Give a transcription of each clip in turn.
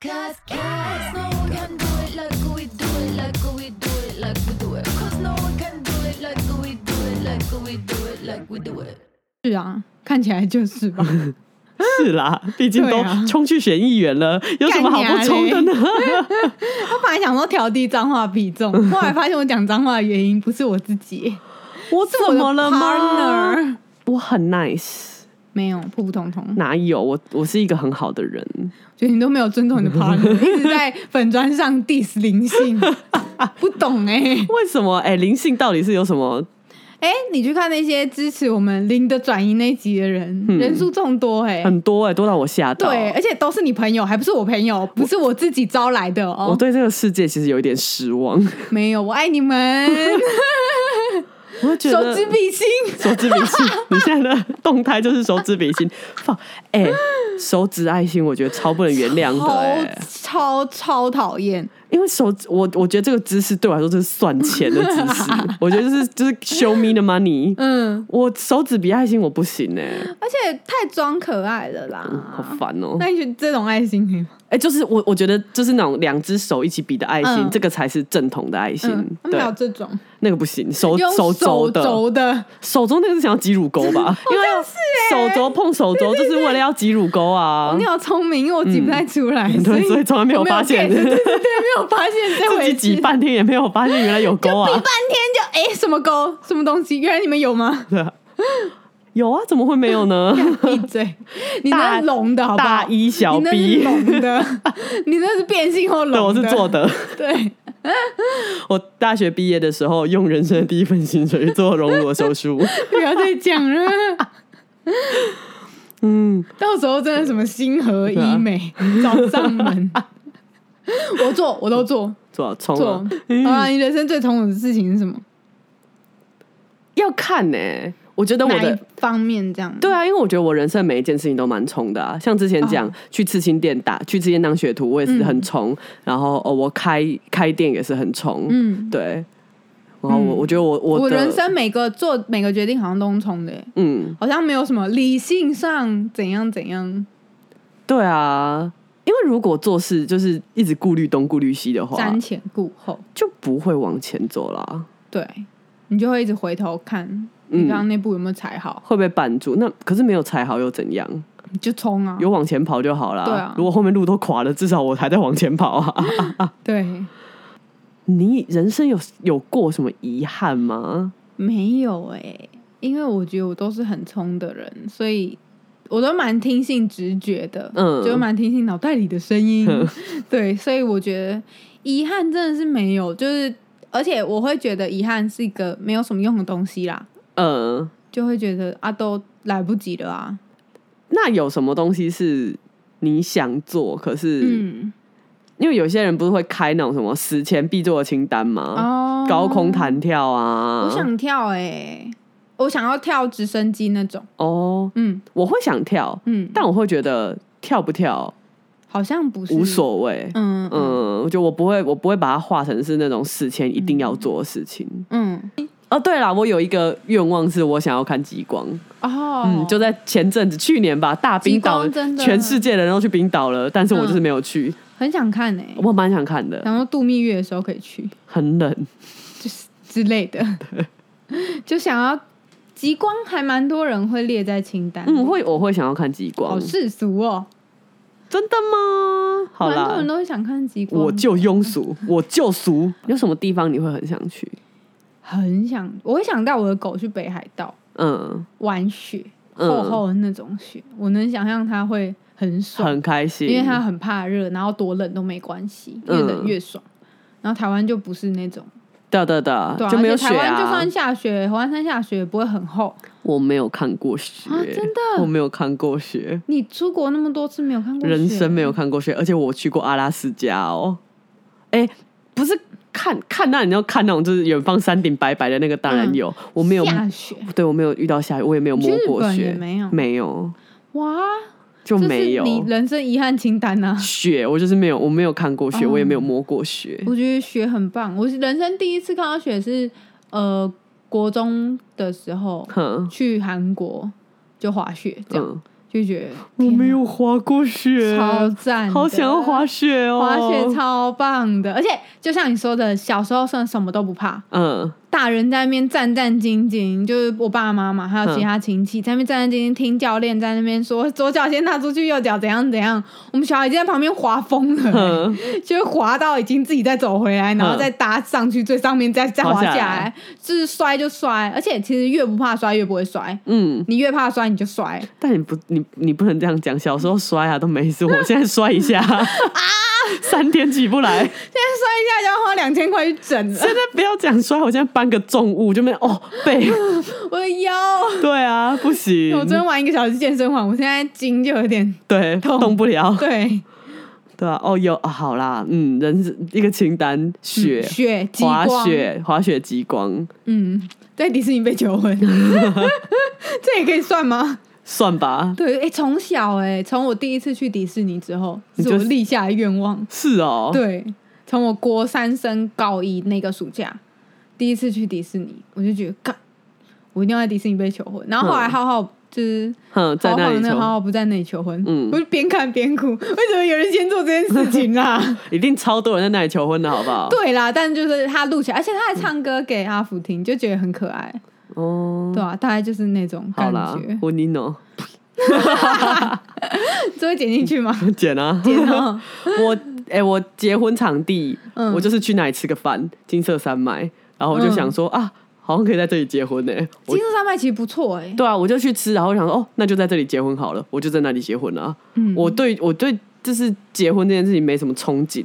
Cause, cause no one can do it like we do it, like we do it, like we do it. Cause no one can do it like we do it, like we do it, like we do it. 是啊，看起来就是吧。是啦，毕竟都冲去选议员了，有什么好不冲的呢？我本来想说调低脏话比重，后来发现我讲脏话的原因不是我自己，我怎么了吗？partner。我很 nice，没有普普通通，哪有？我我是一个很好的人。觉得你都没有尊重你的 partner，一直在粉砖上 diss 灵性，不懂哎、为什么？哎、灵性到底是有什么？哎、你去看那些支持我们零的转移那一集的人，嗯人数众多哎、很多哎、多到我吓到。对，而且都是你朋友，还不是我朋友，不是我自己招来的哦。我对这个世界其实有一点失望。没有，我爱你们，我觉得手指比心。手指比心，你现在的动态就是手指比心，放哎、手指爱心，我觉得超不能原谅的哎、超超超讨厌，因为手指我我觉得这个姿势对我来说就是算钱的姿势，我觉得就是就是 show me the money。嗯，我手指比爱心我不行哎、而且太装可爱了啦。好烦哦、那你觉得这种爱心可以吗？哎、就是我我觉得就是那种两只手一起比的爱心，嗯这个才是正统的爱心。嗯，他们对还有，这种那个不行，手手肘的肘的，手肘那个是想要挤乳沟吧？因为手肘碰手肘就是为了要挤乳沟啊你。好聪明，因为我挤不太出来，嗯对，所以从来没有我发现，对对对，没有发现这自回事。己挤半天也没有发现原来有沟啊挤。半天就哎、什么沟什么东西？原来你们有吗？对啊，有啊，怎么会没有呢？闭嘴！你那是龙的好不好？大一小 B，你那是变性后龙对，我是做的。的。对，我大学毕业的时候，用人生的第一份薪水去做隆乳的手术。不要再讲了。嗯，到时候真的什么星河医美找上门，我做，我都做做冲做啊。。你人生最痛苦的事情是什么？要看呢、我觉得我的方面这样？对啊，因为我觉得我人生每一件事情都蛮冲的啊。像之前讲、哦去刺青店打，去刺青当学徒，我也是很冲。然后哦，我开开店也是很冲。嗯，对。然后我、嗯我觉得我我我人生每个做每个决定好像都是冲的，嗯，好像没有什么理性上怎样怎样，对啊。因为如果做事就是一直顾虑东顾虑西的话，瞻前顾后，就不会往前走了。对你就会一直回头看你刚刚那步有没有踩好，会被绊住。那可是没有踩好又怎样？你就冲啊！有往前跑就好了。对啊如果后面路都垮了，至少我还在往前跑啊。对，你人生有有过什么遗憾吗？没有哎、因为我觉得我都是很冲的人，所以我都蛮听信直觉的，嗯就蛮听信脑袋里的声音。对，所以我觉得遗憾真的是没有，就是而且我会觉得遗憾是一个没有什么用的东西啦，嗯，就会觉得啊都来不及了啊。那有什么东西是你想做，可是、嗯，因为有些人不是会开那种什么死前必做的清单吗？哦，高空弹跳啊，我想跳哎、我想要跳直升机那种。哦，嗯我会想跳，嗯，但我会觉得跳不跳好像不是无。所谓。嗯嗯嗯，我觉得我不会，我不会把它化成是那种死前一定要做的事情。嗯哦，对了，我有一个愿望是我想要看极光。哦，嗯，就在前阵子，去年吧，大冰岛全世界的人都去冰岛了，但是我就是没有去，很想看哎、我蛮想看的，然后度蜜月的时候可以去，很冷。就是之类的，就想要极光，还蛮多人会列在清单。嗯，会我会想要看极光好，世俗哦，真的吗？好啦蛮多人，都会想看极光。我就庸俗，我就俗。有什么地方你会很想去？很想，我会想带我的狗去北海道嗯，玩雪，嗯。厚厚的那种雪，我能想象它会很爽，很开心，因为它很怕热，然后多冷都没关系，越冷嗯越爽。然后台湾就不是那种，对对对，对啊，就没有雪啊。台湾就啊算。下雪，华山下雪也不会很厚。我没有看过雪，啊真的？我没有看过雪，你出国那么多次没有看过雪，人生没有看过雪，而且我去过阿拉斯加哦。哎，不是看看那你要看那种就是远方山顶白白的那个，当然嗯。有，我没有，下雪，对我没有遇到下雨，我也没有摸过雪，没有。没有，哇，就没有。你人生遗憾清单啊！雪，我就是没有，我没有看过雪，哦。我也没有摸过雪。我觉得雪很棒，我人生第一次看到雪是呃国中的时候，去韩国就滑雪这样，嗯，就觉得我没有滑过雪，超赞的，好想要滑雪哦！滑雪超棒的，而且就像你说的，小时候算什么都不怕，嗯，大人在那边战战兢兢，就是我爸爸妈妈还有其他亲戚在那边战战兢兢听教练在那边说左脚先踏出去，右脚怎样怎样。我们小孩已经在旁边滑疯了、嗯 就是滑到已经自己再走回来，然后再搭上去最上面，再再滑滑下来，就是摔就摔。而且其实越不怕摔越不会摔，嗯，你越怕摔你就摔。但你不，你你不能这样讲。小时候摔啊都没事，我现在摔一下 啊，三天起不来。现在摔一下就要花两千块去整了，现在不要讲摔，我现在搬个重物就没有哦背。我的腰。对啊，不行我，昨天玩一个小时健身环，我现在筋就有点对痛动不了。对对啊，哦有啊，好啦，嗯，人是一个清单，雪、血激滑，雪、滑雪极光，嗯，在迪士尼被求婚，这也可以算吗？算吧。对，哎、从小哎、从我第一次去迪士尼之后，就是我立下的愿望。是哦，对，从我国三升高一那个暑假，第一次去迪士尼，我就觉得，干，我一定要在迪士尼被求婚。然后后来嗯浩浩就是哼，在那里求，那个浩浩不在那里求婚，嗯我就边看边哭，为什么有人先做这件事情啊？一定超多人在那里求婚的好不好？对啦，但就是他录起来，而且他还唱歌给阿福听，就觉得很可爱，哦，对啊，大概就是那种感觉，。婚姻哦，这会剪进去吗？剪啊，剪啊，我哎、我结婚场地，嗯。我就是去那里吃个饭，金色山脉，然后我就想说、啊，好像可以在这里结婚呢、我金色山脉其实不错哎、对啊，我就去吃，然后我想说哦，那就在这里结婚好了，我就在那里结婚了啊、嗯。我对我对就是结婚这件事情没什么憧憬。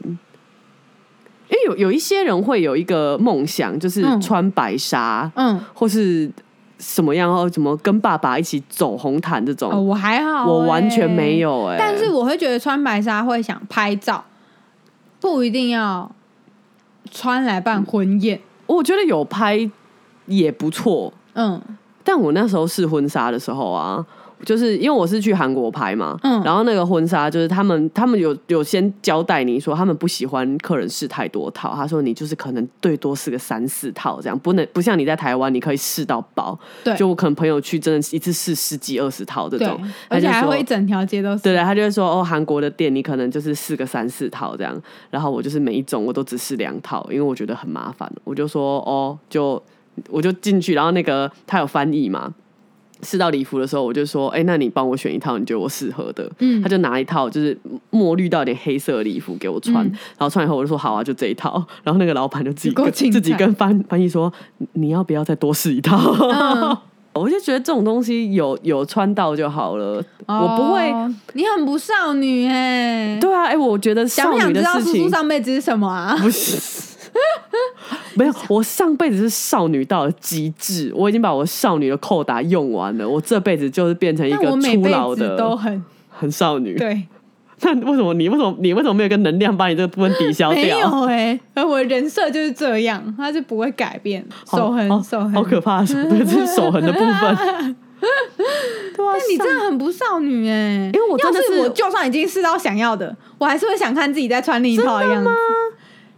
因为有有一些人会有一个梦想，就是嗯。穿白纱，嗯，或是什么样，然后怎么跟爸爸一起走红毯这种，哦，我还好、我完全没。有哎、但是我会觉得穿白纱会想拍照，不一定要穿来办婚宴。我觉得有拍也不错，嗯。但我那时候试婚纱的时候啊，就是因为我是去韩国拍嘛，嗯然后那个婚纱就是他们他们有有先交代你说他们不喜欢客人试太多套，他说你就是可能最多试个三四套这样，不能不像你在台湾你可以试到饱，对就我可能朋友去真的一次试十几二十套这对种，，而且会一整条街都是。对对，他就会说哦，韩国的店你可能就是试个三四套这样，然后我就是每一种我都只试两套，因为我觉得很麻烦，我就说哦，就我就进去，然后那个他有翻译嘛。试到礼服的时候，我就说：“哎、那你帮我选一套你觉得我适合的。”嗯他就拿一套就是墨绿到有点黑色的礼服给我穿，嗯然后穿以后我就说：“好啊，就这一套。”然后那个老板就自己自己跟翻翻译说：“你要不要再多试一套？”嗯 我就觉得这种东西有有穿到就好了，我不会。哦你很不少女哎、对啊，哎、我觉得少女想不想知的事情道叔叔上辈子是什么啊？不是。没有，我上辈子是少女到了极致，我已经把我少女的扣打用完了，我这辈子就是变成一但个初老的都很 很少女。对，那为什么你为什么你为什么没有一个能量把你这个部分抵消没掉？有哎、而我的人设就是这样，它是不会改变，手痕好手痕，好可怕对，这是手痕的部分。对啊，但你真的很不少女哎、因为我真的是是我就算已经试到想要的，我还是会想看自己在穿另一套的样子，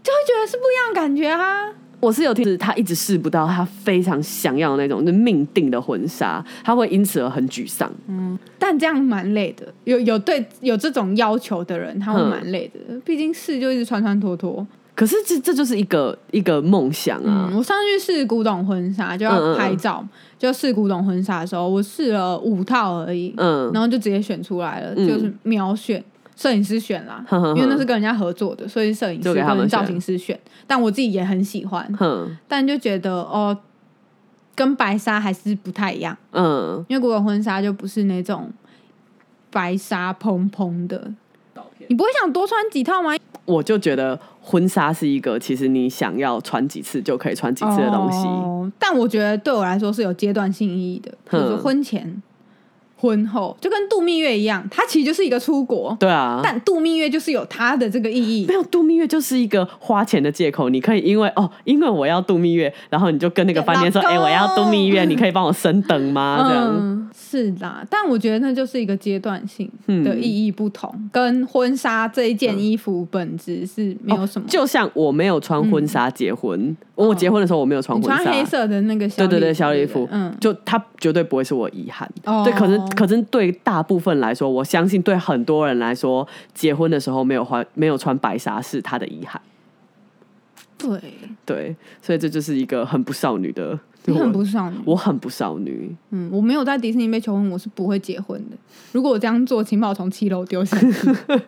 就会觉得是不一样的感觉啊。我是有听，是他一直试不到他非常想要的那种，就命定的婚纱，他会因此而很沮丧。嗯但这样蛮累的，有有对有这种要求的人，他会嗯蛮累的。毕竟试就一直穿穿脱脱。可是这这就是一个一个梦想啊嗯，！我上去试古董婚纱就要拍照，就试古董婚纱的时候，我试了五套而已，嗯然后就直接选出来了，嗯就是秒选。摄影师选啦，因为那是跟人家合作的，所以摄影师他造型师选。但我自己也很喜欢，哼，但就觉得哦，跟白纱还是不太一样，嗯，因为古董婚纱就不是那种白纱蓬蓬的。你不会想多穿几套吗？我就觉得婚纱是一个其实你想要穿几次就可以穿几次的东西。哦但我觉得对我来说是有阶段性意义的，就是婚前、婚后，就跟度蜜月一样，它其实就是一个出国，对啊，但度蜜月就是有它的这个意义。没。有度蜜月就是一个花钱的借口，你可以因为哦，因为我要度蜜月，然后你就跟那个饭店说，哎、我要度蜜月，你可以帮我升等吗？这样，嗯，是啦，但我觉得那就是一个阶段性嗯的意义不同，跟婚纱这一件衣服本质是没有什么。哦就像我没有穿婚纱结婚，我结婚的时候我没有穿婚纱，穿黑色的那个小对对对，小礼服，嗯，就它绝对不会是我遗憾。哦。对，可能可是对大部分来说，我相信对很多人来说，结婚的时候没有穿没有穿白纱是他的遗憾。对，对，所以这就是一个很不少女的。你很不少女。我很不少女，嗯，我没有在迪士尼被求婚，我是不会结婚的。如果我这样做，请把我从七楼丢下去。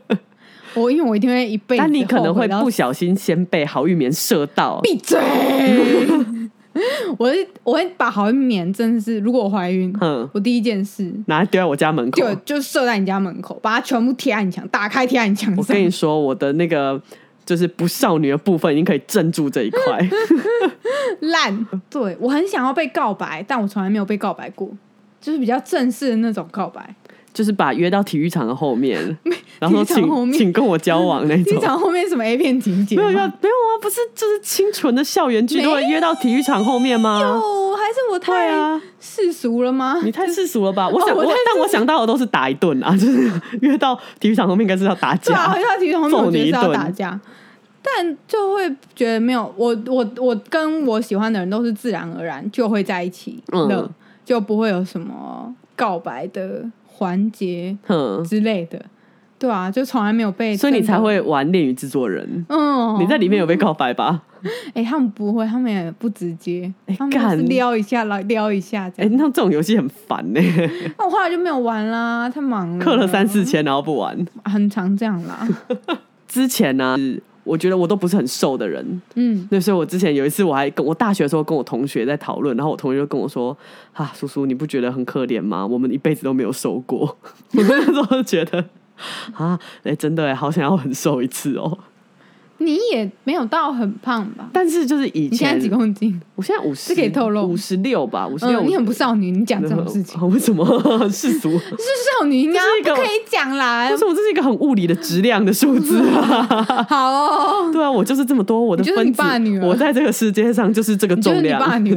我因为我一定会一辈子但你可能会不小心先被好玉棉射到。闭嘴。我会我会把好运棉真的是，如果我怀孕，嗯，我第一件事拿来丢在我家门口。就就射在你家门口，把它全部贴在你墙，打开贴在你墙我。跟你说，我的那个就是不少女的部分已经可以镇住这一块。烂。对我很想要被告白，但我从来没有被告白过，就是比较正式的那种告白。就是把约到体育场的后面，然后请请跟我交往那种。机场后面什么 A 片情节吗？没有没有啊，不是就是清纯的校园剧都会约到体育场后面吗？有，还是我对太啊，世俗了吗？你太世俗了吧？我想但我想到的都是打一顿啊，就是约到体育场后面应该是要打对啊，架回。到体育场后面，揍我觉得是要打架，但就会觉得没有我我我跟我喜欢的人都是自然而然就会在一起嗯了，就不会有什么告白的环节哼，之类的，对啊，就从来没有被，所以你才会玩恋与制作人。嗯，你在里面有被告白吧？哎、他们不会，他们也不直接，哎他们都是撩一下来撩一下这哎、样。那这种游戏很烦呢、那我后来就没有玩啦，太忙了，氪了三四，千然后不玩。很常这样啦。之前呢、我觉得我都不是很瘦的人，嗯，那所以我之前有一次我还跟我大学的时候跟我同学在讨论，然后我同学就跟我说：“啊，叔叔，你不觉得很可怜吗？我们一辈子都没有瘦过。” 我那时候就觉得啊，哎、真的哎，好想要很瘦一次哦。你也没有到很胖吧？但是就是以前你现在几公斤？我现在五十，这可以透露五十六吧，五十六。嗯，你很不少女，你讲这种事情，啊 为什么 世俗？为是少女应该不可以讲啦。什么这是一个很物理的质量的数字啊？好哦，对啊，我就是这么多，我的分我在这个世界上就是这个重量。爸女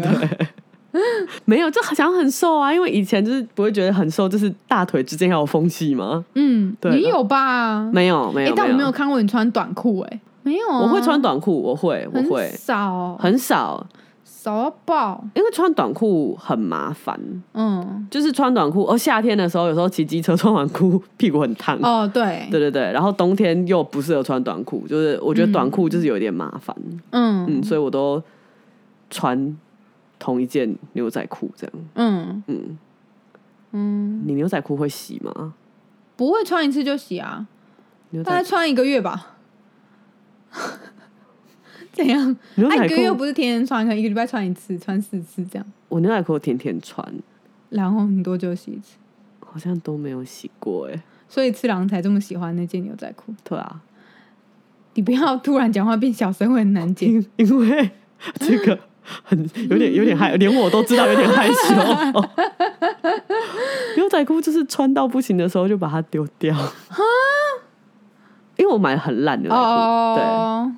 没有，就想很瘦啊，因为以前就是不会觉得很瘦，就是大腿之间要有缝隙吗？嗯，对你有吧？没有，没有，哎但我没没有看过你穿短裤，哎，没有啊，我会穿短裤，我会，我很会，少，很少，少到爆。因为穿短裤很麻烦。嗯，就是穿短裤，哦，夏天的时候有时候骑机车穿短裤屁股很烫。哦，对，对对对，然后冬天又不适合穿短裤，就是我觉得短裤就是有点麻烦，嗯。嗯所以我都穿同一件牛仔裤这样。嗯。嗯，嗯，你牛仔裤会洗吗？不会穿一次就洗啊，大概穿一个月吧。怎样？啊，牛仔一个月裤，不是天天穿，可能一个礼拜穿一次，穿四次这样。我牛仔裤天天穿，然后你多久洗一次？好像都没有洗过哎。所以次郎才这么喜欢那件牛仔裤。对啊，你不要突然讲话变小声，会很难听。因 因为这个很有点有点害，连我都知道有点害羞。牛仔裤就是穿到不行的时候就把它丢掉。因为我买很烂牛仔裤，哦，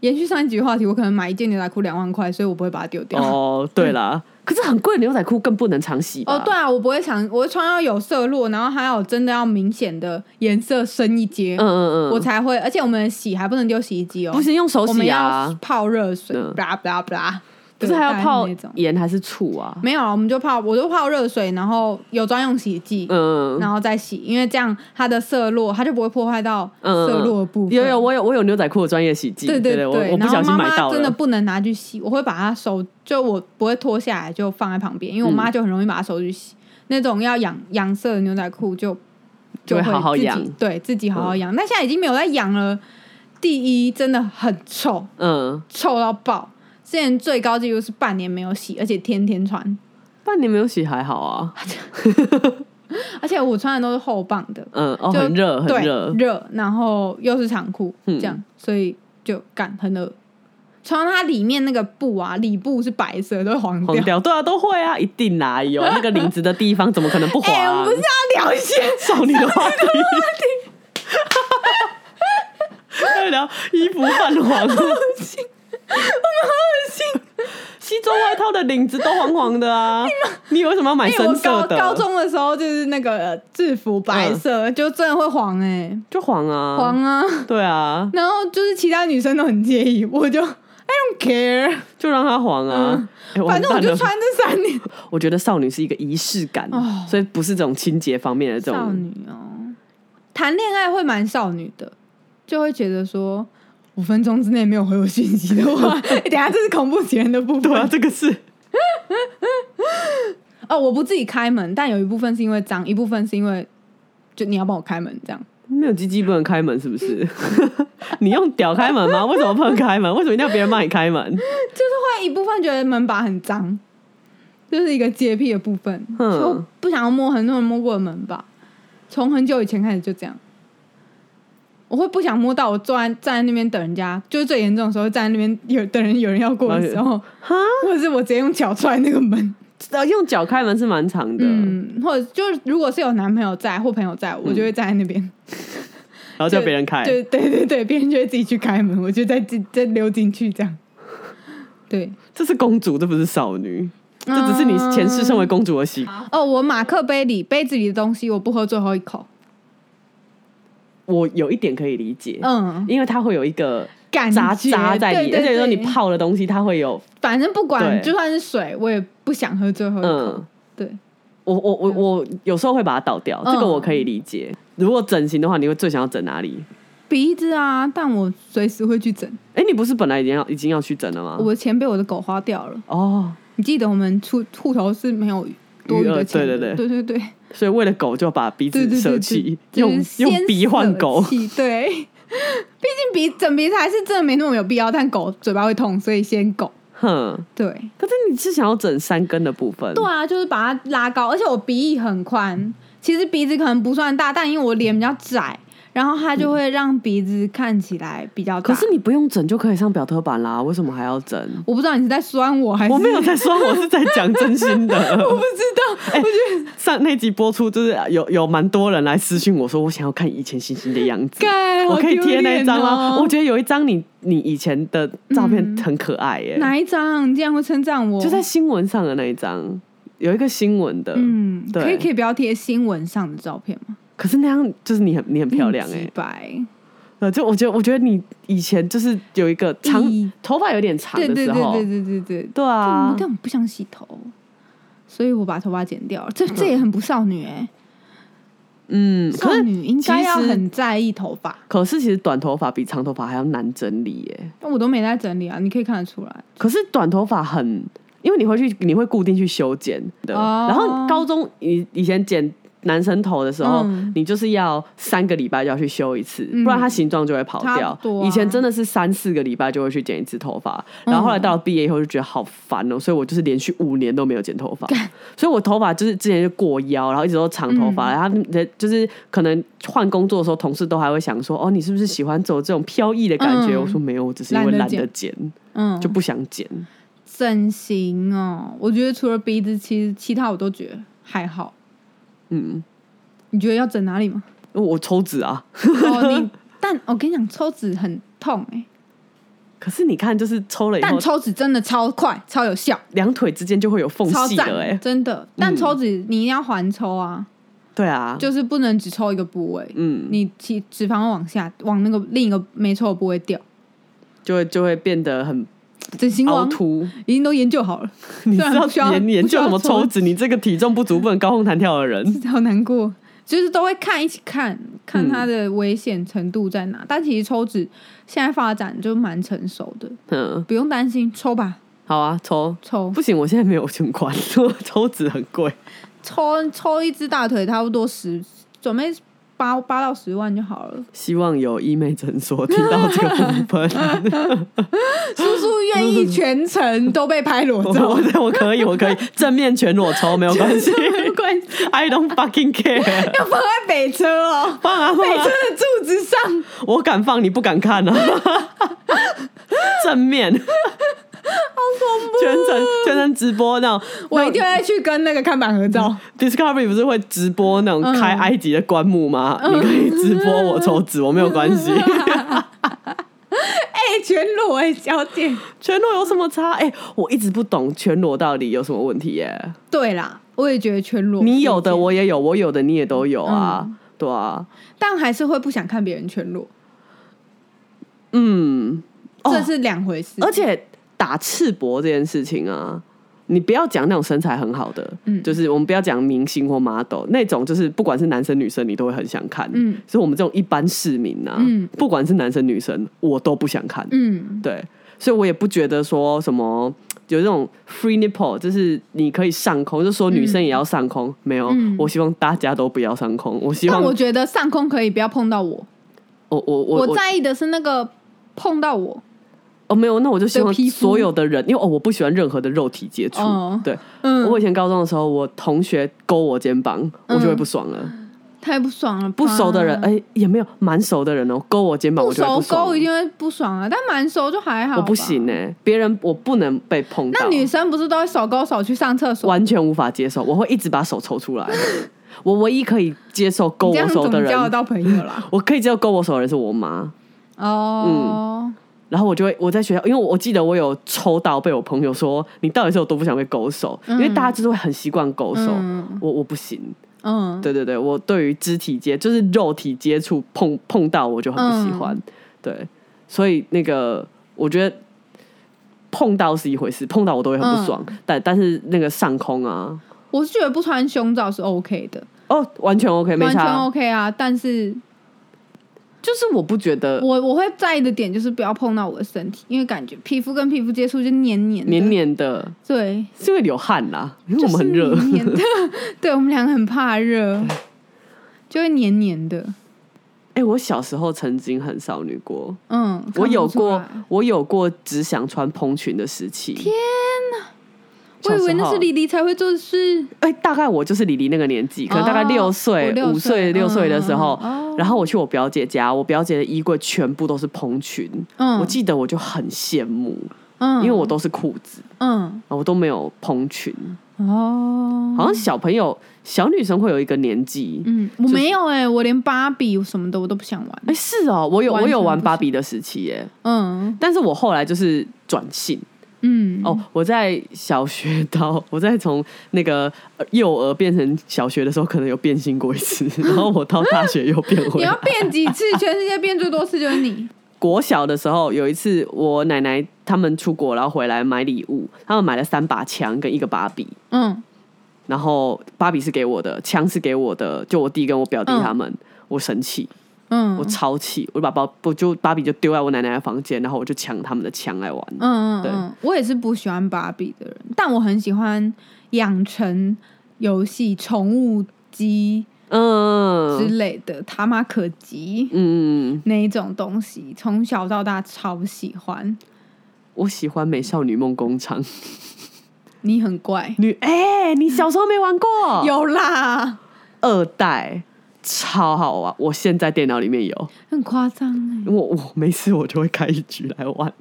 延续上一集的话题，我可能买一件牛仔裤两万块，所以我不会把它丢，掉。哦，对啦，可是很贵的牛仔裤更不能常洗吧。哦，对啊，我不会常，我会穿要有色落，然后还有真的要明显的颜色深一阶，嗯嗯嗯，我才会。而且我们洗还不能丢洗衣机哦，不行用手我们要洗啊，泡热水，嗯。blah blah blah，不是还要泡。盐还是醋啊？没有啊，我们就泡，我就泡热水，然后有专用洗衣剂，嗯，然后再洗，因为这样它的色落它就不会破坏到嗯色落的部分。有有，我有我有牛仔裤的专业洗剂，对对我我不然后小心妈妈买到了，真的不能拿去洗，我会把它收，就我不会脱下来就放在旁边，因为我妈嗯就很容易把它收去洗。那种要养养色的牛仔裤就就会会自己好好养对自己好好养。但现在已经没有在养了。第一，真的很臭，嗯，臭到爆。之前最高纪录是半年没有洗，而且天天穿，半年没有洗还好啊，而且我穿的都是厚棒的，嗯，哦，很热很热，热，然后又是长裤，嗯这样，所以就干很热。穿它里面那个布啊，里布是白色，都会黄掉。黄掉，对啊，都会啊，一定啦，有那个领子的地方怎么可能不滑？哎、我啊？们不是要聊一些 少女的话题，要聊衣服泛黄，我们好恶心，西装外套的领子都黄黄的啊！你以为为什么要买深色的？高高中的时候就是那个制服白色，就真的会黄哎、就黄啊，黄啊。对啊，然后就是其他女生都很介意，我就 I、don't care，就让它黄啊。反正我就穿这三年。我觉得少女是一个仪式感，哦所以不是这种清洁方面的这种少。女哦，谈恋爱会蛮少女的，就会觉得说五分钟之内没有回我信息的话，欸 等下这是恐怖情人的部分。对啊，这个是 哦，我不自己开门，但有一部分是因为脏，一部分是因为就你要帮我开门这样。没有鸡鸡不能开门，是不是？你用屌开门吗？为什么不能开门？为什么一定要别人帮你开门？就是会一部分觉得门把很脏，就是一个洁癖的部分，嗯就不想要摸很多人摸过的门把。从很久以前开始就这样，我会不想摸到我坐在站在那边等人家，就是最严重的时候站在那边有等人有人要过的时候，哈，或者是我直接用脚踹那个门，呃用脚开门是蛮长的，嗯，或者就是如果是有男朋友在或朋友在，我就会站在那边，然后叫别人开。对对对对，别人就会自己去开门，我就再进再溜进去这样。对，这是公主，这不是少女，这只是你前世身为公主的习惯。哦，我马克杯里杯子里的东西我不喝最后一口，我有一点可以理解，嗯，因为它会有一个感渣觉渣在里，对对而且说你泡的东西，它会有反正不管就算是水，我也不想喝最后一口。嗯。对，我我我我有时候会把它倒掉，这个嗯我可以理解。如果整形的话，你会最想要整哪里？鼻子啊，但我随时会去整。哎、你不是本来已经要已经要去整了吗？我的钱被我的狗花掉了。哦，你记得我们出户头是没有多余的钱的，对对对对对所以为了狗就把鼻子舍弃，用用鼻换狗对，毕竟鼻整鼻子还是真的没那么有必要，但狗嘴巴会痛，所以先狗。哼，对，可是你是想要整三根的部分？对啊，就是把它拉高，而且我鼻翼很宽，其实鼻子可能不算大，但因为我脸比较窄，然后它就会让鼻子看起来比较大。可是你不用整就可以上表特版啦，为什么还要整？我不知道你是在酸我还是我没有在酸，我是在讲真心的。我不知道，我觉得上那集播出，就是有有蛮多人来私信我说，我想要看以前星星的样子。我可以贴那一张吗？吗？我觉得有一张你你以前的照片嗯很可爱耶、哪一张？你竟然会称赞我？就在新闻上的那一张，有一个新闻的，嗯，对可以可以不要贴新闻上的照片吗？可是那样就是你很你很漂亮哎、几白，呃，就我觉得我觉得你以前就是有一个长咦头发有点长对对对的时候，对对对对。对啊。但，但我不想洗头，所以我把头发剪掉。了。这这也很不少女哎、嗯，少女应该要很在意头发，可是其实短头发比长头发还要难整理耶、但我都没在整理啊，你可以看得出来。可是短头发很，因为你会去，你会固定去修剪的。哦。然后高中以以前剪男生头的时候，嗯你就是要三个礼拜就要去修一次，嗯不然它形状就会跑掉。啊以前真的是三四个礼拜就会去剪一次头发，然后后来到了毕业以后就觉得好烦哦、所以我就是连续五年都没有剪头发。所以我头发就是之前就过腰，然后一直都长头发，嗯然后就是可能换工作的时候，同事都还会想说：“哦，你是不是喜欢走这种飘逸的感觉？”嗯我说没有，我只是因为懒得剪，嗯，就不想剪。整形哦。我觉得除了鼻子，其实其他我都觉得还好。嗯，你觉得要整哪里吗？我抽脂啊，哦，你但我跟你讲，抽脂很痛哎、可是你看，就是抽了以后但，抽脂真的超快、超有效、两腿之间就会有缝隙的哎、，真的。但抽脂你一定要环抽啊，对啊，就是不能只抽一个部位，嗯，你脂脂肪会往下往那个另一个没抽的部位掉。就会就会变得很整形王凹凸。已经都研究好了，你知道虽然不需要研研究什么抽抽脂？你这个体重不足不能高空弹跳的人，好难过。就是都会看一起看看嗯它的危险程度在哪，但其实抽脂现在发展就蛮成熟的，嗯，不用担心，抽吧，好啊，抽。抽。不行，我现在没有存款，抽脂很贵。抽抽一只大腿差不多十，准备八八到十万就好了。希望有医美诊所听到这个部分，叔叔愿意全程都被拍裸照，我我可以，我可以。正面全裸抽没有关系。没有关系，，I don't fucking care，要放在北车哦，放啊放北车啊，的柱子上，我敢放，你不敢看啊！正面，好恐怖！全程全程直播那种，我一定会去跟那个看板合照。Discovery 不是会直播那种嗯开埃及的棺木吗？你可以直播我抽脂，我没有关系。哎、全裸哎、小姐。全裸有什么差？哎、我一直不懂全裸到底有什么问题耶、对啦，我也觉得全裸。你有的我也有，我有的你也都有啊，对啊，但还是会不想看别人全裸。嗯，哦这是两回事。而且打赤膊这件事情啊，你不要讲那种身材很好的，嗯就是我们不要讲明星或 model 那种，就是不管是男生女生，你都会很想看。嗯所以我们这种一般市民啊，嗯不管是男生女生，我都不想看。嗯，对，所以我也不觉得说什么有这种 free nipple，就是你可以上空，就说女生也要上空，没有，嗯我希望大家都不要上空，我希望但我觉得上空可以不要碰到我，我我我我在意的是那个碰到我。哦没有，那我就希望所有的人，因为哦我不喜欢任何的肉体接触，哦对，嗯，我以前高中的时候，我同学勾我肩膀，我就会不爽了。太不爽了，不熟的人，哎、也没有蛮熟的人哦，勾我肩膀，不我就会熟不爽。勾一定会不爽啊，但蛮熟就还好。我不行。哎、别人我不能被碰到。那女生不是都会手勾手去上厕所？完全无法接受，我会一直把手抽出来。我唯一可以接受勾我手的人，么交得到朋友啦？我可以接受勾我手的人是我妈。哦，然后我就会我在学校，因为我记得我有抽到被我朋友说你到底是有多不想被勾手，因为大家就是会很习惯勾手，嗯。我我不行。嗯，对对对，我对于肢体接就是肉体接触碰碰到我就很不喜欢，对，所以那个我觉得碰到是一回事，碰到我都会很不爽，但但是那个上空啊，我是觉得不穿胸罩是 OK 的，哦，完全 OK，没完全，OK 啊。但是就是我不觉得我我会在意的点就是不要碰到我的身体，因为感觉皮肤跟皮肤接触就黏黏的。黏，黏的，对，是因为流汗啦，因为我就是们很热，黏黏的，对我们两个很怕热，就会黏黏的。哎、我小时候曾经很少女过，嗯，我有过我有过只想穿蓬裙的时期。天我以为那是李。黎才会做的事。哎、大概我就是李黎那个年纪，可能大概哦六岁、五岁、六岁的时候，然后我去我表姐家，我表姐的衣柜全部都是蓬裙，嗯我记得我就很羡慕，嗯因为我都是裤子，嗯我都没有蓬裙。哦，好像小朋友、小女生会有一个年纪，嗯，我没有哎、我连芭比什么的我都不想玩。哎、是哦，我有我有玩芭比的时期耶，嗯但是我后来就是转性。嗯，哦，我在小学到我在从那个呃幼儿变成小学的时候，可能有变性过一次，然后我到大学又变回来。你要变几次？全世界变最多次就是你。国小的时候有一次，我奶奶他们出国，然后回来买礼物，他们买了三把枪跟一个芭比，嗯然后芭比是给我的，枪是给我的，就我弟跟我表弟他们，我生气，嗯，我超气，我就把包我就芭比就丢在我奶奶的房间，然后我就抢他们的枪来玩。对嗯嗯嗯，我也是不喜欢芭比的人，但我很喜欢养成游戏、宠物机之嗯类的，塔马可吉嗯，那一种东西，从小到大超喜欢。我喜欢美少女梦工厂。你很怪，你哎、你小时候没玩过？有啦，二代，超好玩。我现在电脑里面有，很夸张哎。我我没事我就会开一局来玩。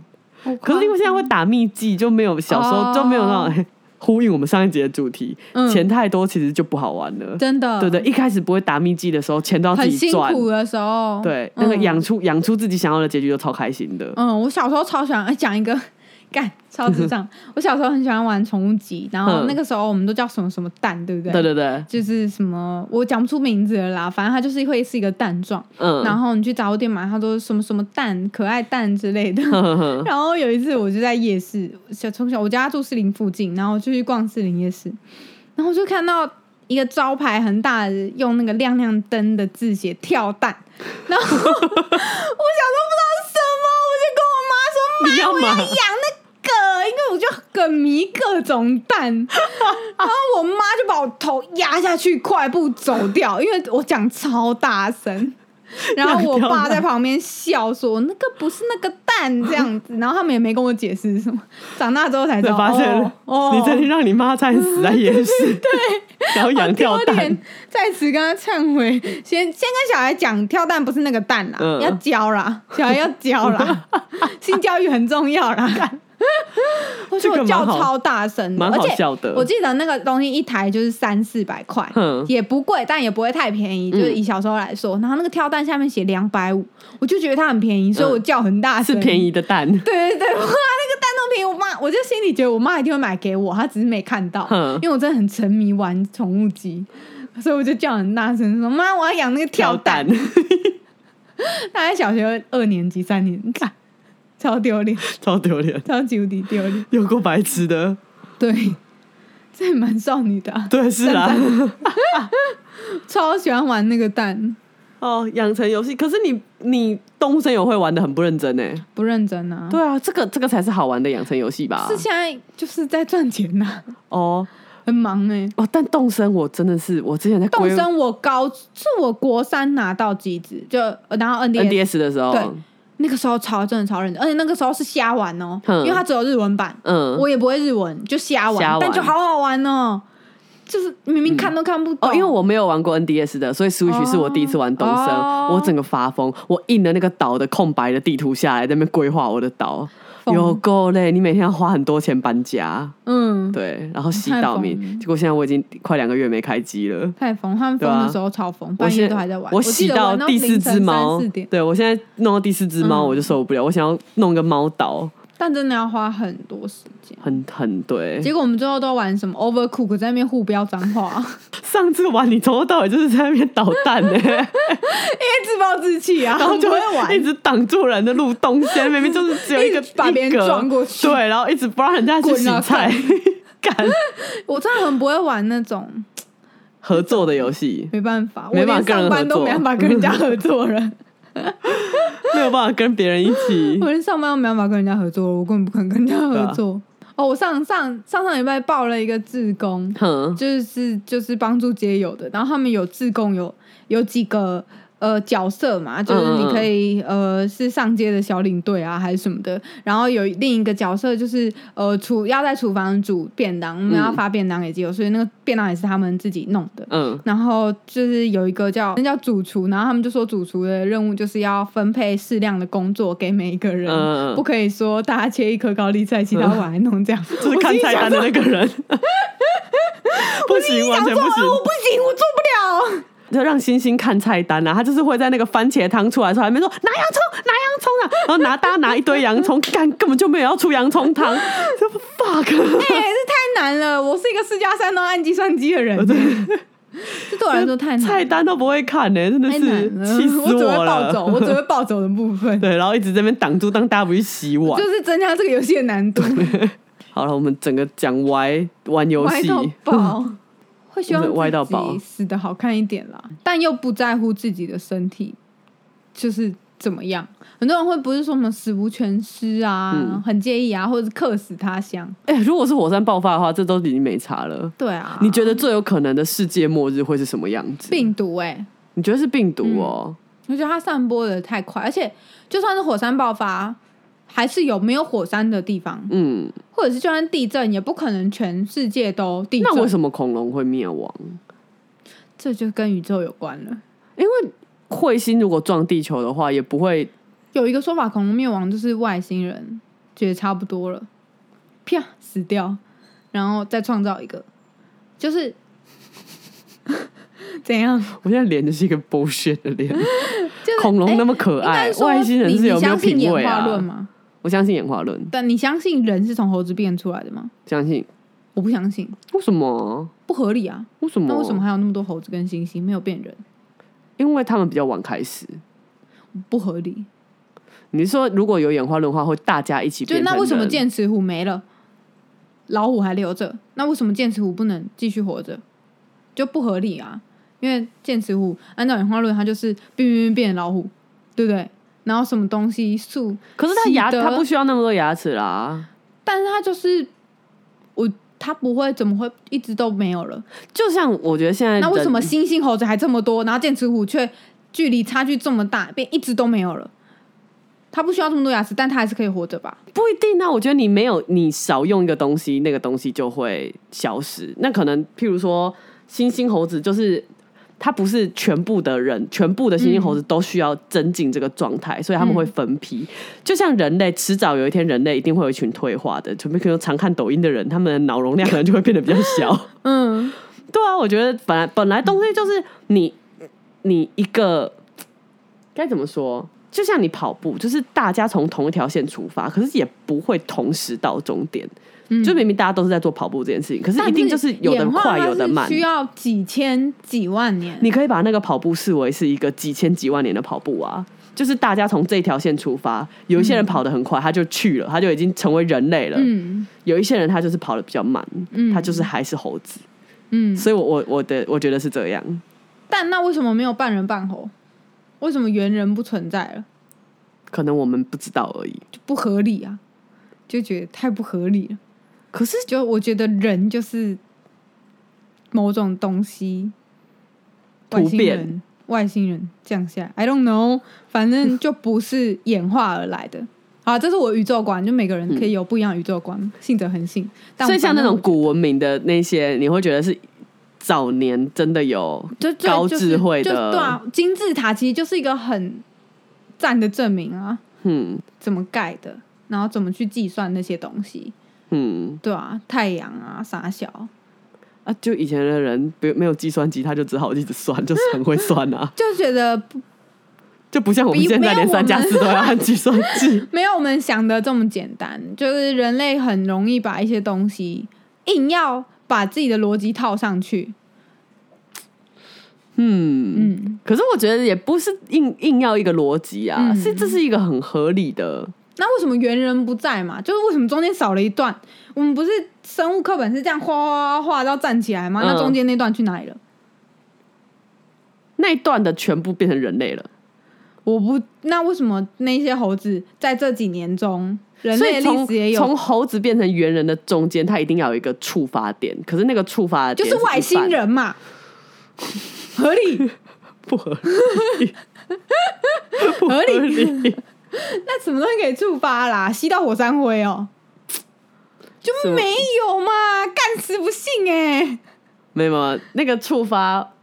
可是因为现在会打秘籍，就没有小时候哦就没有那种、呼应我们上一节的主题，嗯钱太多其实就不好玩了。真的，对对？一开始不会打秘籍的时候，钱都要自很辛己赚。苦的时候，对，那个嗯养出养出自己想要的结局就超开心的。嗯，我小时候超喜欢哎讲一个干超智障。我小时候很喜欢玩宠物机，然后嗯那个时候我们都叫什么什么蛋，对不对？对对对，就是什么我讲不出名字了啦，反正它就是会是一个蛋状，嗯，然后你去杂货店买，它都是什么什么蛋、可爱蛋之类的。呵呵呵然后有一次我就在夜市，小从小我家住士林附近，然后我就去逛士林夜市，然后就看到一个招牌很大的，用那个亮亮灯的字写跳蛋，然后 我小时候不知道是什么，我就跟我妈说，你要买妈我要养迷各种蛋，然后我妈就把我头压下去，快步走掉，因为我讲超大声。然后我爸在旁边笑说：“那个不是那个蛋这样子。”然后他们也没跟我解释什么。长大之后才知道，才发现哦，哦你真的让你妈差点死在夜市，对，然后养跳蛋丢脸，，在此跟他忏悔。先先跟小孩讲，跳蛋不是那个蛋啦，嗯要教啦，小孩要教啦，性教育很重要啦。我说我叫超大声，蛮而且好笑的我记得那个东西一台就是三四百块嗯，也不贵，但也不会太便宜，就是以小时候来说。然后那个跳蛋下面写两百五，我就觉得它很便宜，所以我叫很大声。是便。宜的 蛋。对对对，哇，那个蛋都便宜，我妈我就心里觉得我妈一定会买给我，她只是没看到，哼因为我真的很沉迷玩宠物机，所以我就叫很大声说：“妈，我要养那个跳蛋。”大概小学二年级、三年级，超丢脸，超丢脸，超级无敌丢脸。有够白痴的。对，这也蛮少女的啊、对，是啦。超喜欢玩那个蛋，哦，养成游戏，可是你你动物森友会玩的很不认真呢。不认真啊。对啊，这个这个才是好玩的养成游戏吧？是现在就是在赚钱呐、哦很忙哎、哦，但动森我真的是，我之前在规动森我高是我国三拿到机子，就呃然后 NDS, NDS 的时候，对那个时候超真的超认真，而且那个时候是瞎玩哦，哼。因为它只有日文版，嗯，我也不会日文，就瞎玩，瞎玩。但就好好玩哦。就是明明看都看不懂，哦，因为我没有玩过 NDS 的，所以 Switch 是我第一次玩东升，哦。我整个发疯，我印了那个岛的空白的地图下来，在那边规划我的岛，疯有够累，你每天要花很多钱搬家，嗯，对，然后洗太岛民，疯了。结果现在我已经快两个月没开机了。太疯，他们疯的时候超疯，我半夜都还在玩。我洗到第四只猫。对我现在弄到第四只猫嗯。我就受不了，我想要弄个猫岛，但真的要花很多时间。很很对。结果我们最后都玩什么？Overcook，在那边互飙脏话，上次玩你从头到尾就是在那边捣蛋呢、因为自暴自弃啊，然后就不会玩。一。直挡住人的路动线，明明 就是只有一个一直把别人撞过去。对，然后一直不让人家去洗菜，干。我真的很不会玩那种，合作的游戏，没办法，没办法我连上班都跟人合作。没办法跟人家合作人，没有办法跟别人一起我。连上班都没办法跟人家合作，我根本不可能跟人家合作。哦，我上上上上礼拜报了一个志工，哼，就是就是帮助街友的，然后他们有志工有有几个呃角色嘛，就是你可以呃是上街的小领队啊还是什么的，然后有另一个角色就是呃厨要在厨房煮便当，我们要发便当给基友，所以那个便当也是他们自己弄的。嗯，然后就是有一个叫那叫主厨，然后他们就说主厨的任务就是要分配适量的工作给每一个人，嗯不可以说大家切一颗高丽菜，其他我来弄这样。就是看菜单的那个人，不行，完全不行。我不行，我做不了。就让星星看菜单啊，他就是会在那个番茄汤出来的时候，还没说拿洋葱，拿洋葱啊，然后拿大家拿一堆洋葱，干根本就没有要出洋葱汤，这 fuck，哎、这太难了！我是一个四加三都按计算机的人，这对我来说太难，菜单都不会看呢、真的是。气死我了！我只会暴。走，我只会暴走的部分，对，然后一直在那边挡住，当大家不去洗碗就。是增加这个游戏的难度，好了，我们整个讲歪玩游戏，爆。会希望歪到自爆己死的好看一点啦，但又不在乎自己的身体就是怎么样。很多人会不是说什么死无全尸啊，嗯很介意啊，或者是客死他乡。哎、如果是火山爆发的话，这都已经没差了。对啊，你觉得最有可能的世界末日会是什么样子？病毒哎、你觉得是病毒哦？我觉得它散播的太快，而且就算是火山爆发，还是有没有火山的地方，嗯，或者是就算地震，也不可能全世界都地震。那为什么恐龙会灭亡？这就跟宇宙有关了。因为彗星如果撞地球的话，也不会有一个说法，恐龙灭亡就是外星人觉得差不多了，啪死掉，然后再创造一个，就是 怎样？我现在脸就是一个 bullshit 的脸。就是恐龙那么可爱，说外星人你是有没有你相信品味啊演化论？吗？我相信演化论，但你相信人是从猴子变出来的吗？相信。我不相信，为什么？不合理啊！为什么？那为什么还有那么多猴子跟猩猩没有变人？因为他们比较晚开始。不合理。你是说如果有演化论的话，会大家一起就变成那为什么剑齿虎没了，老虎还留着？那为什么剑齿虎不能继续活着？就不合理啊！因为剑齿虎按照演化论，它就是变变变变老虎，对不对？然后什么东西素，可是它牙，喜得它不需要那么多牙齿啦。但是它就是我，它不会怎么会一直都没有了？就像我觉得现在那为什么猩猩猴子还这么多，然后剑齿虎却距离差距这么大，变一直都没有了？它不需要这么多牙齿，但它还是可以活着吧？不一定啊？我觉得你没有，你少用一个东西，那个东西就会消失。那可能譬如说，猩猩猴子就是。它不是全部的人，全部的猩猩猴子都需要增进这个状态，所以他们会分批。就像人类，迟早有一天，人类一定会有一群退化的，准备可能常看抖音的人，他们的脑容量可能就会变得比较小。嗯，对啊，我觉得本来本来东西就是你你一个该怎么说？就像你跑步，就是大家从同一条线出发，可是也不会同时到终点。就明明大家都是在做跑步这件事情，可是一定就是有的快，有的慢。需要几千几万年。你可以把那个跑步视为是一个几千几万年的跑步啊，就是大家从这条线出发，有一些人跑得很快，他就去了，他就已经成为人类了。嗯有一些人他就是跑得比较慢，嗯他就是还是猴子。嗯，所以我我我的我觉得是这样。但那为什么没有半人半猴？为什么猿人不存在了？可能我们不知道而已。就不合理啊，就觉得太不合理了。可是就我觉得人就是某种东西，外突变星人，外星人降下来，I don't know，反正就不是演化而来的。啊，这是我宇宙观，就每个人可以有不一样的宇宙观，信者恒信。但所以像那种古文明的那些，你会觉得是早年真的有我就就高就是智慧就的，对啊，金字塔其实就是一个很赞的证明啊，嗯怎么盖的，然后怎么去计算那些东西，嗯对啊，太阳啊，傻小，啊，就以前的人没有没有计算机，他就只好一直算，就是很会算啊，就觉得不就不像我们比现在连三加四都要按计算器。没有我们想的这么简单，就是人类很容易把一些东西硬要把自己的逻辑套上去。嗯，嗯，可是我觉得也不是硬硬要一个逻辑啊，嗯是这是一个很合理的。那为什么猿人不在嘛？就是为什么中间少了一段？我们不是生物课本是这样画画画画到站起来吗？那嗯中间那段去哪里了？那一段的全部变成人类了，我不，那为什么那些猴子在这几年中，人类历史也有，从猴子变成猿人的中间，它一定要有一个触发点。可是那个触发的点就是外星人嘛，合理 不合理，合理。理。那什么东西可以触发啦？吸到火山灰哦、就没有嘛，干死不信哎、没有没有那个触发，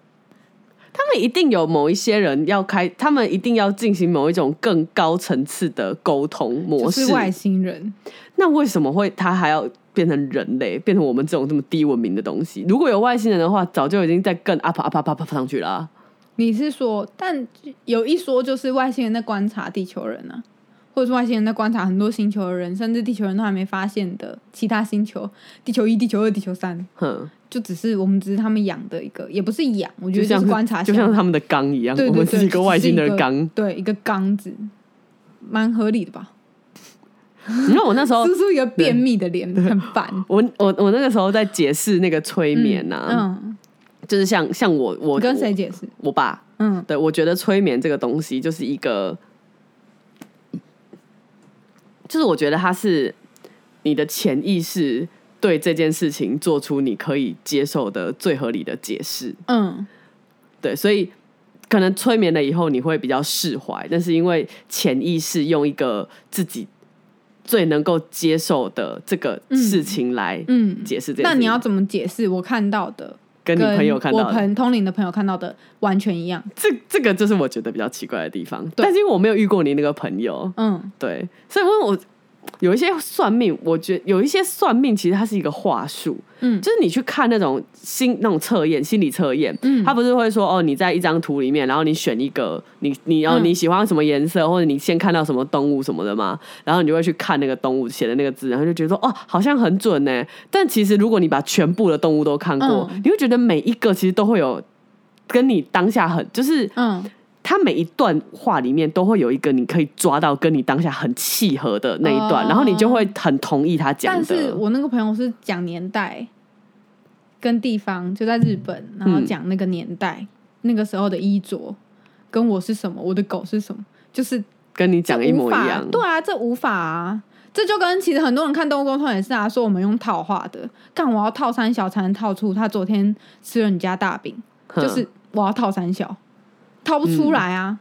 他们一定有某一些人要开，他们一定要进行某一种更高层次的沟通模式。就是外星人。那为什么会他还要变成人类，变成我们这种这么低文明的东西？如果有外星人的话，早就已经在更 up up up up 上去了啊、你是说，但有一说就是外星人在观察地球人啊，或者是外星人在观察很多星球的人，甚至地球人都还没发现的其他星球，地球一、地球二、地球三，哼，就只是我们只是他们养的一个，也不是养，我觉得是观察就像他们的缸一样，对对对，我们是一个外星的缸。对，一个缸子，蛮合理的吧？你看我那时候叔叔一个便秘的脸，很烦。我我我那个时候在解释那个催眠呐、啊，嗯，就是像像我我跟谁解释？我爸，嗯对我觉得催眠这个东西就是一个，就是我觉得它是你的潜意识对这件事情做出你可以接受的最合理的解释，嗯对，所以可能催眠了以后你会比较释怀，但是因为潜意识用一个自己最能够接受的这个事情来嗯。解释这件事情，那你要怎么解释我看到的？跟你朋友看到的。我朋通灵的朋友看到的完全一样。这这个就是我觉得比较奇怪的地方，但是因为我没有遇过你那个朋友，嗯。对，所以问我有一些算命，我觉得有一些算命其实它是一个话术，嗯。就是你去看那种心那种测验，心理测验，嗯。他不是会说哦，你在一张图里面，然后你选一个你你要嗯。你喜欢什么颜色，或者你先看到什么动物什么的嘛，然后你就会去看那个动物写的那个字，然后就觉得说哦，好像很准呢。但其实如果你把全部的动物都看过，嗯。你会觉得每一个其实都会有跟你当下很就是。嗯它每一段话里面都会有一个你可以抓到跟你当下很契合的那一段，哦然后你就会很同意他讲的但。是我那个朋友是讲年代跟地方，就在日本，然后讲那个年代、那个时候的衣着，跟我是什么，我的狗是什么，就是跟你讲一模一样。对啊，这无法啊。这就跟其实很多人看动物沟通也是啊，说我们用套话的，干我要套三小才能套出他昨天吃了你家大饼，就是我要套三小，套不出来啊。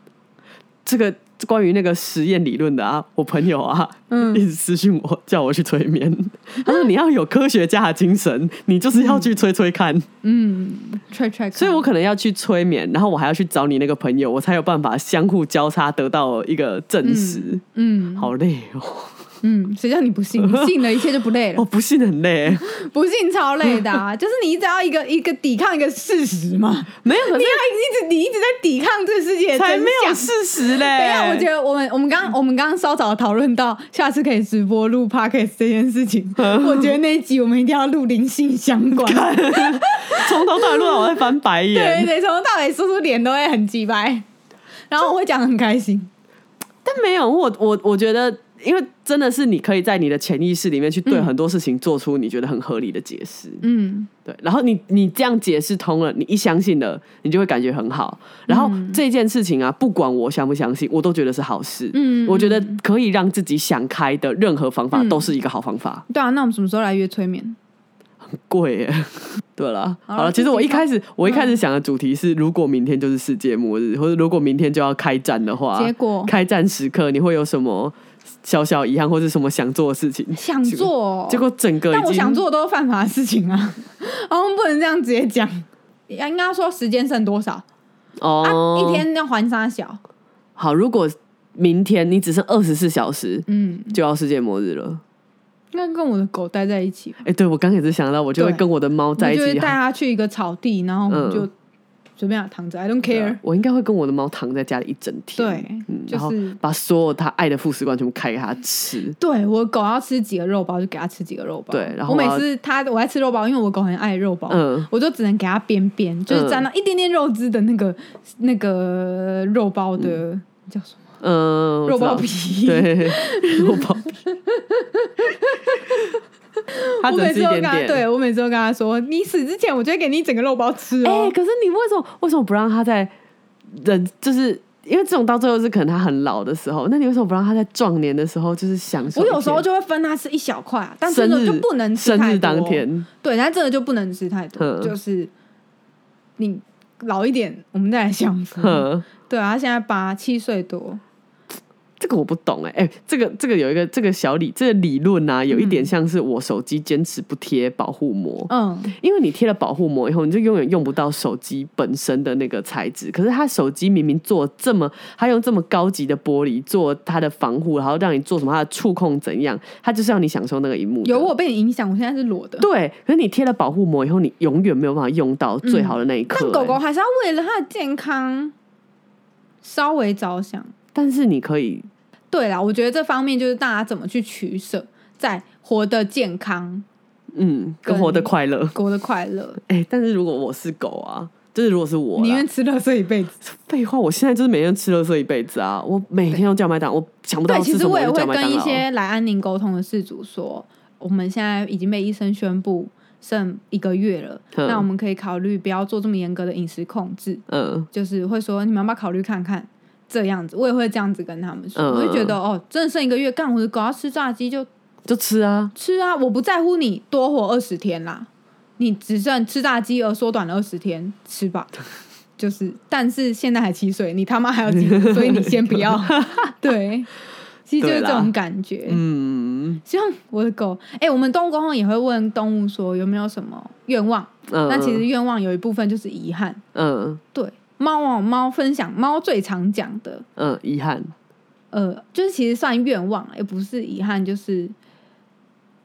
这个关于那个实验理论的啊，我朋友啊，嗯一直私信我叫我去催眠，他说你要有科学家的精神，你就是要去催催看，嗯，催催看，所以我可能要去催眠，然后我还要去找你那个朋友，我才有办法相互交叉得到一个证实。嗯好累哦，嗯，谁叫你不信？你信了，一切就不累了我。不信很累，不信超累的、啊，就是你一直要一个一个抵抗一个事实嘛，没有，你要一直你一直在抵抗这个世界才没有相。事实嘞。等一下，我觉得我们我们刚我们刚刚稍早讨论到下次可以直播录 podcast 这件事情，我觉得那一集我们一定要录灵性相关。从头到尾录到我在翻白对眼。对，从头到尾叔叔脸都会很鸡掰，然后我会讲得很开心。但没有我我我觉得，因为真的是你可以在你的潜意识里面去对嗯很多事情做出你觉得很合理的解释。嗯，对，然后你你这样解释通了，你一相信了，你就会感觉很好。然后这件事情啊，不管我相不相信，我都觉得是好事。嗯我觉得可以让自己想开的任何方法都是一个好方法。对啊，那我们什么时候来约催眠？很贵耶。对了，好了，其实我一开始我一开始嗯想的主题是，如果明天就是世界末日，或者如果明天就要开战的话，结果开战时刻你会有什么小小遗憾，或是什么想做的事情？想做哦，结果整个但我想做的都是犯法的事情啊，我们不能这样直接讲。应该说时间剩多少、哦啊？一天要还三小，好，如果明天你只剩二十四小时嗯，就要世界末日了。应该跟我的狗待在一起吧。哎、对我刚也是想到，我就会跟我的猫在一起我就会带。它去一个草地，然后我们嗯就随便躺着，I don't care。我应该会跟我的猫躺在家里一整天，对嗯，就是然后把所有它爱的副食罐全部开给它吃。对我狗要吃几个肉包，就给它吃几个肉包。对然后我每次它我爱吃肉包，因为我狗很爱肉包，嗯我就只能给它边边，就是沾到一点点肉汁的那个那个肉包的、叫什么嗯，肉包皮。对，肉包皮。它我只是一每次都跟他，点点。对我每次都跟他说，你死之前我就会给你整个肉包吃 哎、哦。可是你为什么为什么不让他在人就是？因为这种到最后是可能他很老的时候，那你为什么不让他在壮年的时候就是享受？我有时候就会分他吃一小块啊，但真的就不能吃太多。生日当，天，对，但真的就不能吃太多，嗯就是你老一点，我们再来享福。对啊，他现在八七岁多，这个我不懂哎、哎、这个这个有一个这个小理这个理论啊，有一点像是我手机坚持不贴保护膜，嗯，因为你贴了保护膜以后，你就永远用不到手机本身的那个材质。可是他手机明明做这么，它用这么高级的玻璃做它的防护，然后让你做什么它的触控怎样，它就是要你享受那个荧幕。有我被你影响，我现在是裸的。对，可是你贴了保护膜以后，你永远没有办法用到最好的那一刻、但狗狗哎还是要为了它的健康稍微着想。但是你可以，对啦，我觉得这方面就是大家怎么去取舍，在活得健康、嗯，跟跟活得快乐。活得快乐，哎、但是如果我是狗啊，就是如果是我啦，宁愿吃乐色一辈子。废话，我现在就是每天吃乐色一辈子啊！我每天都叫麦当，我想不到吃什么其实我也。会跟一些来安宁沟通的事主说，我们现在已经被医生宣布剩一个月了，嗯那我们可以考虑不要做这么严格的饮食控制，嗯就是会说你们要不要考虑看看这样子，我也会这样子跟他们说，嗯我就觉得哦，真的剩一个月，干我的狗要吃炸鸡就就吃啊，吃啊，我不在乎你多活二十天啦，你只剩吃炸鸡而缩短了二十天，吃吧。就是，但是现在还七岁，你他妈还有 所以你先不要。对，其实就是这种感觉。嗯希望我的狗，哎、我们动物沟通也会问动物说有没有什么愿望。嗯，那其实愿望有一部分就是遗憾。嗯对，猫哦，猫分享，猫最常讲的，嗯遗憾，呃，就是其实算愿望，也不是遗憾，就是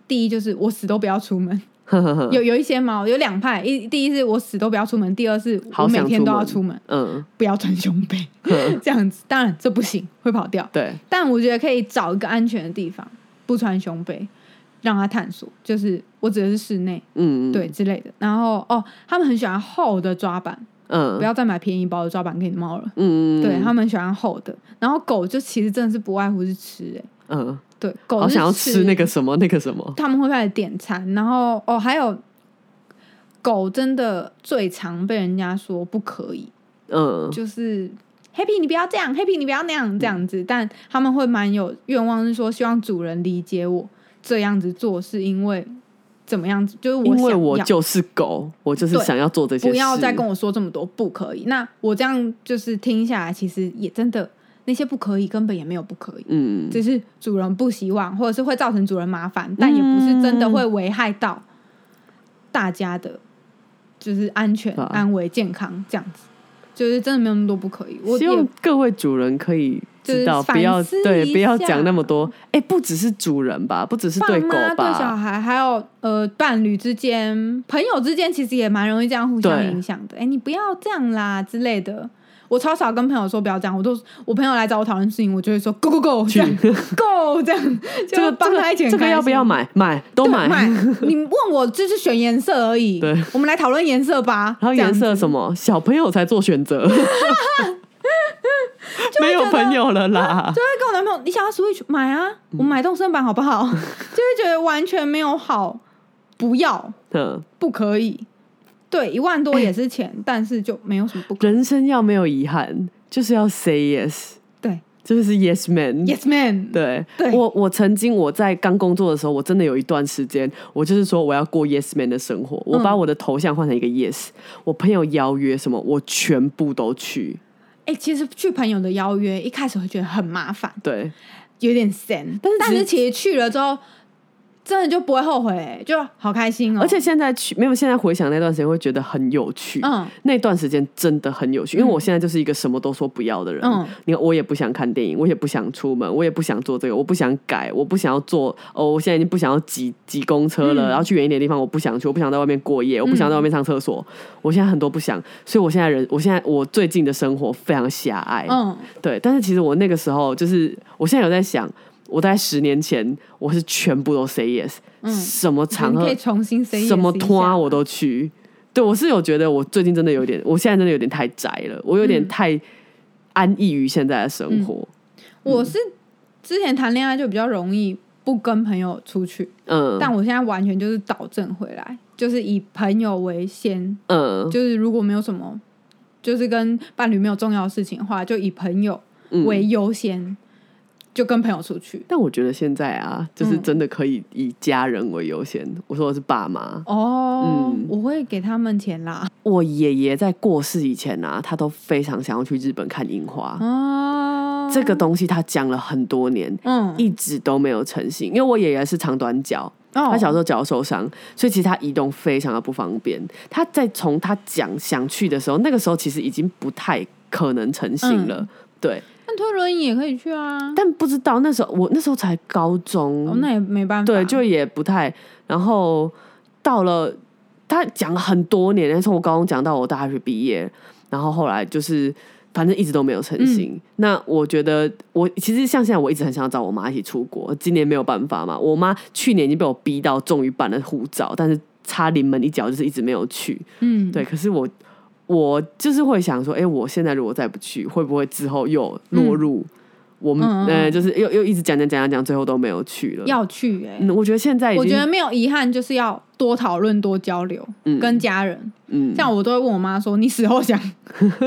第一就是我死都不要出门。有有一些猫有两派，一第一是我死都不要出门，第二是我每天都要出出门，嗯不要穿胸背，这样子。当然这不行，会跑掉。对，但我觉得可以找一个安全的地方，不穿胸背，让它探索。就是我指的是室内，嗯对之类的。然后哦，他们很喜欢厚的抓板，嗯。不要再买便宜包的抓板给你猫了。嗯。对他们喜欢厚的。然后狗就其实真的是不外乎是吃、欸，嗯，对，狗是好想要吃那个什么那个什么，他们会开始点餐，然后哦，还有狗真的最常被人家说不可以，嗯。就是 Happy 你不要这样，Happy 你不要那样这样子，但他们会蛮有愿望，是说希望主人理解我这样子做是因为怎么样子，就是我因为我就是狗，我就是想要做这些事，不要再跟我说这么多不可以。那我这样就是听下来，其实也真的那些不可以根本也没有不可以。嗯只是主人不希望，或者是会造成主人麻烦，但也不是真的会危害到大家的，就是安全、安危、健康这样子，就是真的没有那么多不可以。我希望各位主人可以知道，不要对不要下讲那么多。哎、不只是主人吧，不只是爸对狗吧对小，孩，还有呃伴侣之间、朋友之间，其实也蛮容易这样互相影响的。哎，你不要这样啦之类的。我超少跟朋友说不要这样，我都我朋友来找我讨论事情，我就会说 go go go 这样 go 这样，这个就帮他一起很这个要不要买？买都买买。你问我就是选颜色而已。对，我们来讨论颜色吧。然后颜色什么？么，小朋友才做选择。没有朋友了啦就。会跟我男朋友，你想要 Switch 买啊，嗯我买动森版好不好？就会觉得完全没有好，不要，嗯，不可以。对，一万多也是钱，但是就没有什么不可以。人生要没有遗憾，就是要 say yes，对就是 yes man。，Yes man，对，对我我曾经我在刚工作的时候，我真的有一段时间，我就是说我要过 yes man 的生活，我嗯把我的头像换成一个 yes，我朋友邀约什么，我全部都去。哎、其实去朋友的邀约，一开始会觉得很麻烦，对，有点闲，但是但是其实去了之后，真的就不会后悔、就好开心哦。而且现在去没有，现在回想那段时间会觉得很有趣。嗯那段时间真的很有趣，因为我现在就是一个什么都说不要的人。嗯你看，我也不想看电影，我也不想出门，我也不想做这个，我不想改，我不想要做哦，我现在已经不想要挤挤公车了，嗯然后去远一点的地方，我不想去，我不想在外面过夜，我不想在外面上厕所。我现在很多不想，所以我现在人，我现在我最近的生活非常狭隘。嗯，对，但是其实我那个时候就是，我现在有在想，我在十年前我是全部都 say yes，、什么场合可以重新 say 什么拖我都去。对我是有觉得我最近真的有点，我现在真的有点太宅了，我有点嗯。太安逸于现在的生活。我是之前谈恋爱就比较容易不跟朋友出去，嗯，但我现在完全就是导正回来，就是以朋友为先，嗯。就是如果没有什么，就是跟伴侣没有重要的事情的话，就以朋友嗯。为优先，就跟朋友出去。但我觉得现在啊，就是嗯真的可以以家人为优先。我说的是爸妈，哦，嗯我会给他们钱啦。我爷爷在过世以前啊，他都非常想要去日本看樱花。哦，这个东西他讲了很多年，嗯，一直都没有成型。因为我爷爷是长短脚，哦他小时候脚受伤，所以其实他移动非常的不方便。他在从他讲想去的时候，那个时候其实已经不太可能成型了。嗯对，那推轮椅也可以去啊。但不知道那时候我那时候才高中，哦，那也没办法。对，就也不太。然后到了他讲了很多年，从我高中讲到我大学毕业，然后后来就是反正一直都没有成型。那我觉得我其实像现在我一直很想找我妈一起出国，今年没有办法嘛。我妈去年已经被我逼到终于办了护照，但是差临门一脚，就是一直没有去。嗯，对，可是我我就是会想说，哎、我现在如果再不去，会不会之后又落入我们呃，就是又又一直讲讲讲讲讲，最后都没有去了。要去哎、嗯，我觉得现在我觉得没有遗憾，就是要多讨论、多交流，嗯跟家人。嗯，像我都会问我妈说：“你死后想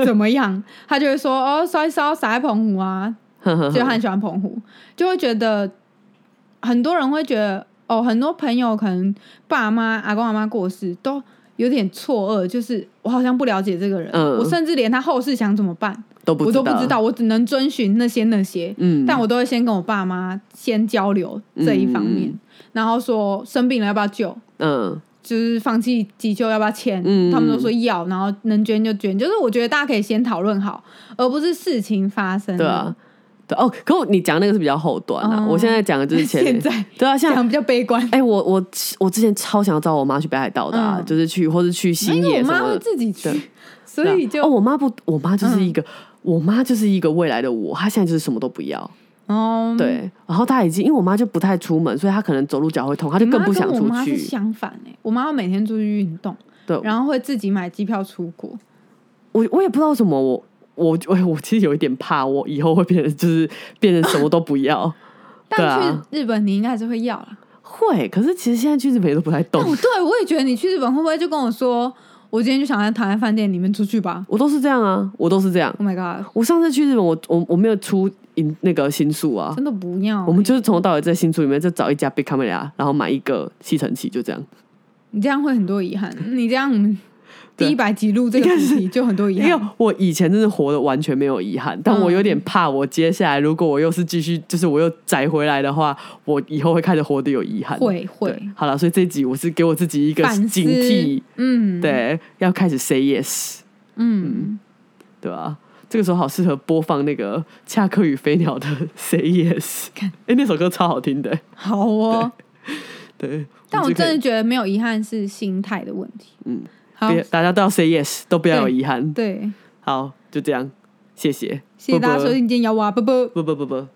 怎么样？” 她就会说：“哦，烧一烧，撒在澎湖啊。”就她很喜欢澎湖，就会觉得很多人会觉得哦，很多朋友可能爸妈、阿公阿妈过世都有点错愕，就是我好像不了解这个人，嗯。我甚至连他后事想怎么办都不我都不知道，我只能遵循那些那些。嗯，但我都会先跟我爸妈先交流这一方面，嗯。然后说生病了要不要救，嗯。就是放弃急救要不要签，嗯。他们都说要，然后能捐就捐，就是我觉得大家可以先讨论好，而不是事情发生。了。对啊，对哦，可我你讲那个是比较后端啊，哦我现在讲的就是前面现在 对啊，像讲比较悲观。哎、我我我之前超想要找我妈去北海道的、啊，嗯就是去或是去因新为我妈会野什么的。自己去，所以就啊哦，我妈不，我妈就是一个，我妈就是一个未来的我，她现在就是什么都不要，哦，对，然后她已经，因为我妈就不太出门，所以她可能走路脚会痛，她就更不想出跟我妈是去。相反哎、我妈会每天出去运动，对然后会自己买机票出国。我我也不知道为什么我。我我我其实有一点怕，我以后会变成就是变成什么都不要。但啊去日本你应该还是会要啦。会，可是其实现在去日本也都不太动但，我对我也觉得你去日本会不会就跟我说，我今天就想要躺在饭店里面出去吧我都是这样啊，我都是这样。？Oh my god，我上次去日本，我我我没有出银那个新宿啊，真的不要欸、我们就是从头到尾在新宿里面就找一家 Big Camera，然后买一个吸尘器，就这样。你这样会很多遗憾。你这样第一百集录这个主题就很多遗憾因为憾。我以前真的活的完全没有遗憾，但我有点怕，我接下来如果我又是继续，就是我又宅回来的话，我以后会开始活得有遗憾。会会，好了，所以这集我是给我自己一个警惕，嗯，，对，要开始 say yes，嗯，对吧？这个时候好适合播放那个《恰克与飞鸟》的 Say Yes，哎、那首歌超好听的，好哦。对。但我真的觉得没有遗憾是心态的问题。嗯，好，别大家都要 say yes，都不要有遗憾。对，好，就这样，谢谢，谢谢大家收听，今天摇娃，啵啵。不不不不。